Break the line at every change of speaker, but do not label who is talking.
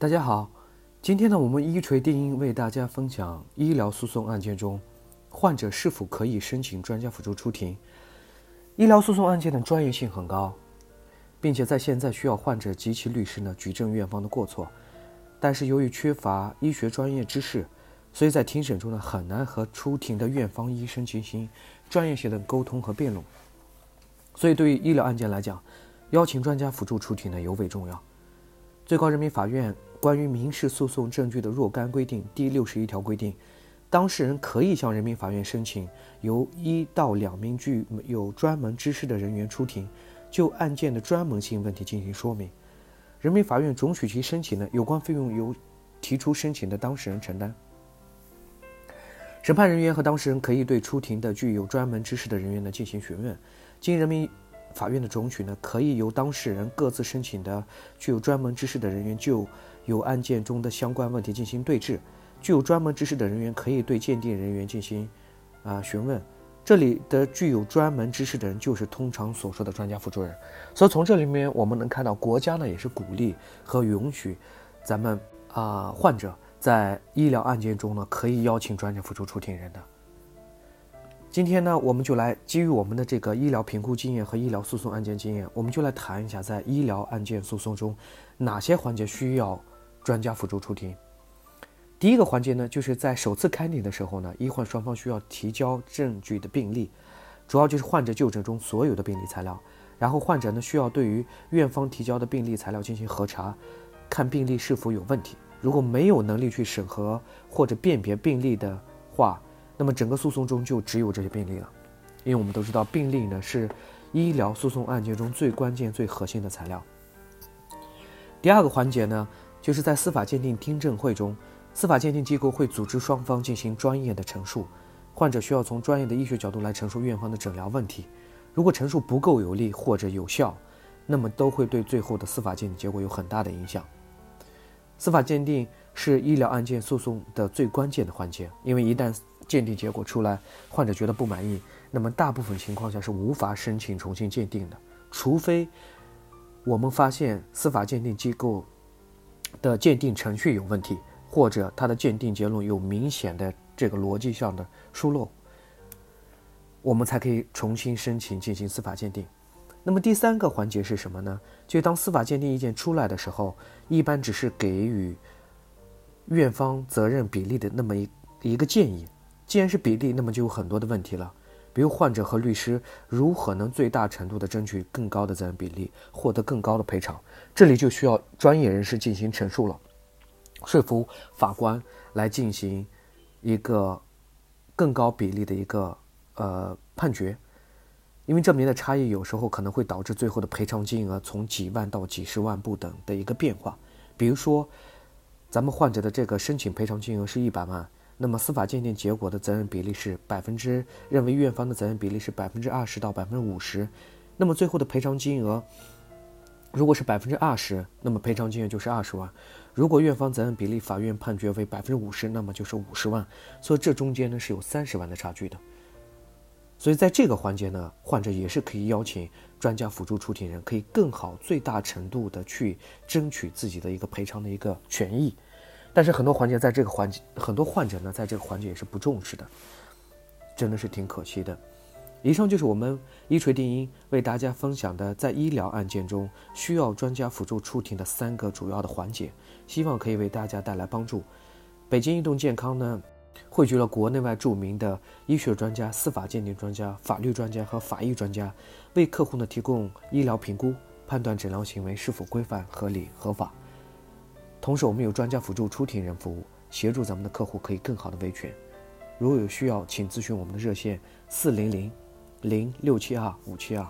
大家好，今天呢，我们一锤定音为大家分享医疗诉讼案件中，患者是否可以申请专家辅助出庭。医疗诉讼案件的专业性很高，并且在现在需要患者及其律师呢举证院方的过错，但是由于缺乏医学专业知识，所以在庭审中呢很难和出庭的院方医生进行专业性的沟通和辩论。所以对于医疗案件来讲，邀请专家辅助出庭呢尤为重要。最高人民法院。关于民事诉讼证据的若干规定第六十一条规定，当事人可以向人民法院申请由一到两名具有专门知识的人员出庭，就案件的专门性问题进行说明。人民法院准许其申请的有关费用由提出申请的当事人承担。审判人员和当事人可以对出庭的具有专门知识的人员呢进行询问，经人民法院的准许呢，可以由当事人各自申请的具有专门知识的人员就。有案件中的相关问题进行对质，具有专门知识的人员可以对鉴定人员进行啊询问。这里的具有专门知识的人，就是通常所说的专家辅助人。所以从这里面我们能看到，国家呢也是鼓励和允许咱们啊患者在医疗案件中呢可以邀请专家辅助出庭人的。今天呢，我们就来基于我们的这个医疗评估经验和医疗诉讼案件经验，我们就来谈一下在医疗案件诉讼中哪些环节需要。专家辅助出庭，第一个环节呢，就是在首次开庭的时候呢，医患双方需要提交证据的病例，主要就是患者就诊中所有的病例材料。然后患者呢，需要对于院方提交的病例材料进行核查，看病例是否有问题。如果没有能力去审核或者辨别病例的话，那么整个诉讼中就只有这些病例了。因为我们都知道，病例呢是医疗诉讼案件中最关键、最核心的材料。第二个环节呢？就是在司法鉴定听证会中，司法鉴定机构会组织双方进行专业的陈述，患者需要从专业的医学角度来陈述院方的诊疗问题。如果陈述不够有力或者有效，那么都会对最后的司法鉴定结果有很大的影响。司法鉴定是医疗案件诉讼的最关键的环节，因为一旦鉴定结果出来，患者觉得不满意，那么大部分情况下是无法申请重新鉴定的，除非我们发现司法鉴定机构。的鉴定程序有问题，或者他的鉴定结论有明显的这个逻辑上的疏漏，我们才可以重新申请进行司法鉴定。那么第三个环节是什么呢？就当司法鉴定意见出来的时候，一般只是给予院方责任比例的那么一一个建议。既然是比例，那么就有很多的问题了。比如患者和律师如何能最大程度的争取更高的责任比例，获得更高的赔偿？这里就需要专业人士进行陈述了，说服法官来进行一个更高比例的一个呃判决。因为证明的差异有时候可能会导致最后的赔偿金额从几万到几十万不等的一个变化。比如说，咱们患者的这个申请赔偿金额是一百万。那么司法鉴定结果的责任比例是百分之，认为院方的责任比例是百分之二十到百分之五十，那么最后的赔偿金额，如果是百分之二十，那么赔偿金额就是二十万；如果院方责任比例法院判决为百分之五十，那么就是五十万。所以这中间呢是有三十万的差距的。所以在这个环节呢，患者也是可以邀请专家辅助出庭人，可以更好、最大程度的去争取自己的一个赔偿的一个权益。但是很多环节在这个环节，很多患者呢，在这个环节也是不重视的，真的是挺可惜的。以上就是我们一锤定音为大家分享的，在医疗案件中需要专家辅助出庭的三个主要的环节，希望可以为大家带来帮助。北京移动健康呢，汇聚了国内外著名的医学专家、司法鉴定专家、法律专家和法医专家，为客户呢提供医疗评估，判断诊疗行为是否规范、合理、合法。同时，我们有专家辅助出庭人服务，协助咱们的客户可以更好的维权。如果有需要，请咨询我们的热线：四零零零六七二五七二。